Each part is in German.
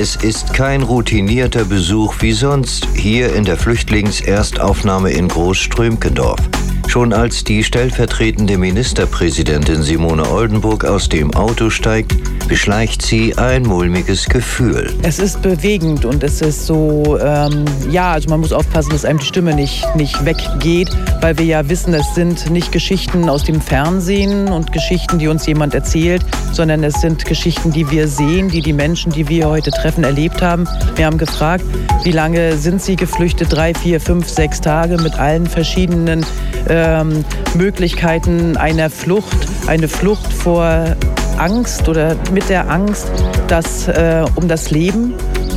Es ist kein routinierter Besuch wie sonst hier in der Flüchtlingserstaufnahme in Großströmkendorf. Schon als die stellvertretende Ministerpräsidentin Simone Oldenburg aus dem Auto steigt, beschleicht sie ein mulmiges Gefühl. Es ist bewegend und es ist so, ähm, ja, also man muss aufpassen, dass einem die Stimme nicht, nicht weggeht, weil wir ja wissen, es sind nicht Geschichten aus dem Fernsehen und Geschichten, die uns jemand erzählt, sondern es sind Geschichten, die wir sehen, die die Menschen, die wir heute treffen, erlebt haben. Wir haben gefragt, wie lange sind sie geflüchtet? Drei, vier, fünf, sechs Tage mit allen verschiedenen ähm, Möglichkeiten einer Flucht, eine Flucht vor Angst oder mit der Angst dass, äh, um das Leben.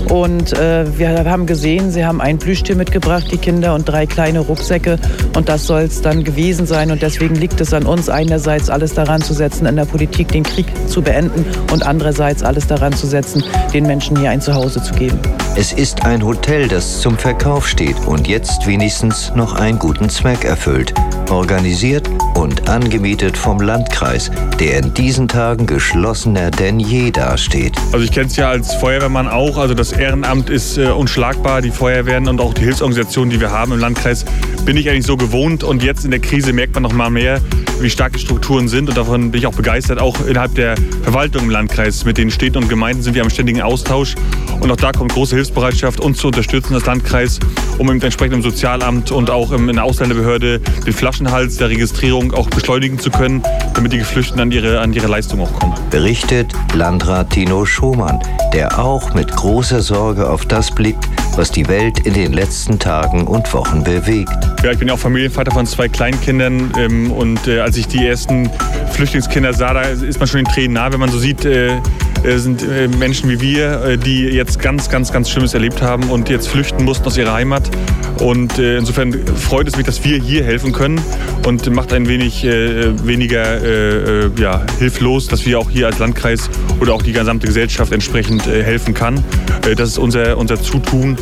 Und äh, wir haben gesehen, sie haben ein Plüschtier mitgebracht, die Kinder, und drei kleine Rucksäcke. Und das soll es dann gewesen sein. Und deswegen liegt es an uns, einerseits alles daran zu setzen, in der Politik den Krieg zu beenden und andererseits alles daran zu setzen, den Menschen hier ein Zuhause zu geben. Es ist ein Hotel, das zum Verkauf steht und jetzt wenigstens noch einen guten Zweck erfüllt. Organisiert und angemietet vom Landkreis, der in diesen Tagen geschlossener denn je dasteht. Also ich kenne es ja als Feuerwehrmann auch. Also das Ehrenamt ist äh, unschlagbar. Die Feuerwehren und auch die Hilfsorganisationen, die wir haben im Landkreis, bin ich eigentlich so gewohnt. Und jetzt in der Krise merkt man noch mal mehr, wie stark die Strukturen sind. Und davon bin ich auch begeistert. Auch innerhalb der Verwaltung im Landkreis. Mit den Städten und Gemeinden sind wir am ständigen Austausch. Und auch da kommt große Hilfsbereitschaft, uns zu unterstützen, das Landkreis, um im Sozialamt und auch in der Ausländerbehörde den Flaschenhals der Registrierung auch beschleunigen zu können, damit die Geflüchteten an ihre, an ihre Leistung auch kommen. Berichtet Landrat Tino Schumann, der auch mit großer Sorge auf das blickt, was die Welt in den letzten Tagen und Wochen bewegt. Ja, ich bin ja auch Familienvater von zwei Kleinkindern ähm, und äh, als ich die ersten Flüchtlingskinder sah, da ist man schon in Tränen nah, wenn man so sieht, äh, sind äh, Menschen wie wir, äh, die jetzt ganz, ganz, ganz Schlimmes erlebt haben und jetzt flüchten mussten aus ihrer Heimat. Und insofern freut es mich, dass wir hier helfen können und macht ein wenig weniger ja, hilflos, dass wir auch hier als Landkreis oder auch die gesamte Gesellschaft entsprechend helfen kann. das ist unser, unser Zutun.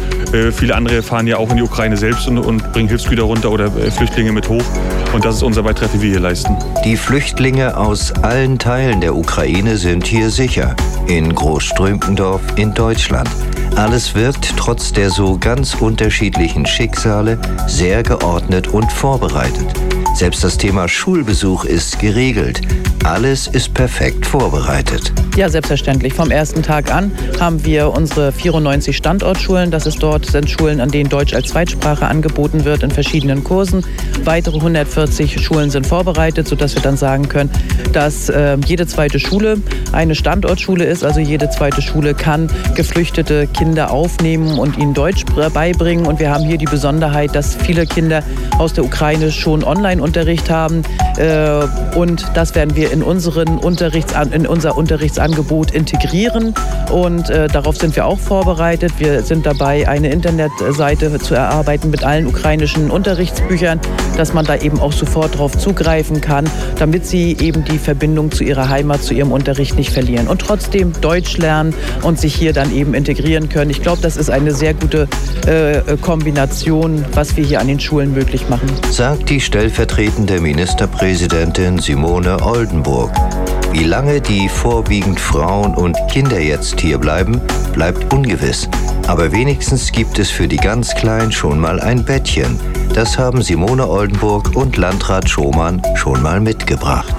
viele andere fahren ja auch in die Ukraine selbst und, und bringen Hilfsgüter runter oder Flüchtlinge mit hoch. Und das ist unser Beitrag, den wir hier leisten. Die Flüchtlinge aus allen Teilen der Ukraine sind hier sicher in Großströmkendorf in Deutschland. Alles wirkt trotz der so ganz unterschiedlichen Schicksale sehr geordnet und vorbereitet. Selbst das Thema Schulbesuch ist geregelt. Alles ist perfekt vorbereitet. Ja, selbstverständlich. Vom ersten Tag an haben wir unsere 94 Standortschulen. Das ist dort sind Schulen, an denen Deutsch als Zweitsprache angeboten wird in verschiedenen Kursen. Weitere 140 Schulen sind vorbereitet, sodass wir dann sagen können, dass äh, jede zweite Schule eine Standortschule ist. Also jede zweite Schule kann geflüchtete Kinder aufnehmen und ihnen Deutsch beibringen. Und wir haben hier die Besonderheit, dass viele Kinder aus der Ukraine schon Online-Unterricht haben. Äh, und das werden wir in, unseren Unterrichts, in unser Unterrichtsangebot integrieren. Und äh, darauf sind wir auch vorbereitet. Wir sind dabei, eine Internetseite zu erarbeiten mit allen ukrainischen Unterrichtsbüchern, dass man da eben auch sofort darauf zugreifen kann, damit sie eben die Verbindung zu ihrer Heimat, zu ihrem Unterricht nicht verlieren und trotzdem Deutsch lernen und sich hier dann eben integrieren können. Ich glaube, das ist eine sehr gute äh, Kombination, was wir hier an den Schulen möglich machen. Sagt die stellvertretende Ministerpräsidentin Simone Oldenburg. Wie lange die vorwiegend Frauen und Kinder jetzt hier bleiben, bleibt ungewiss. Aber wenigstens gibt es für die ganz Kleinen schon mal ein Bettchen. Das haben Simone Oldenburg und Landrat Schomann schon mal mitgebracht.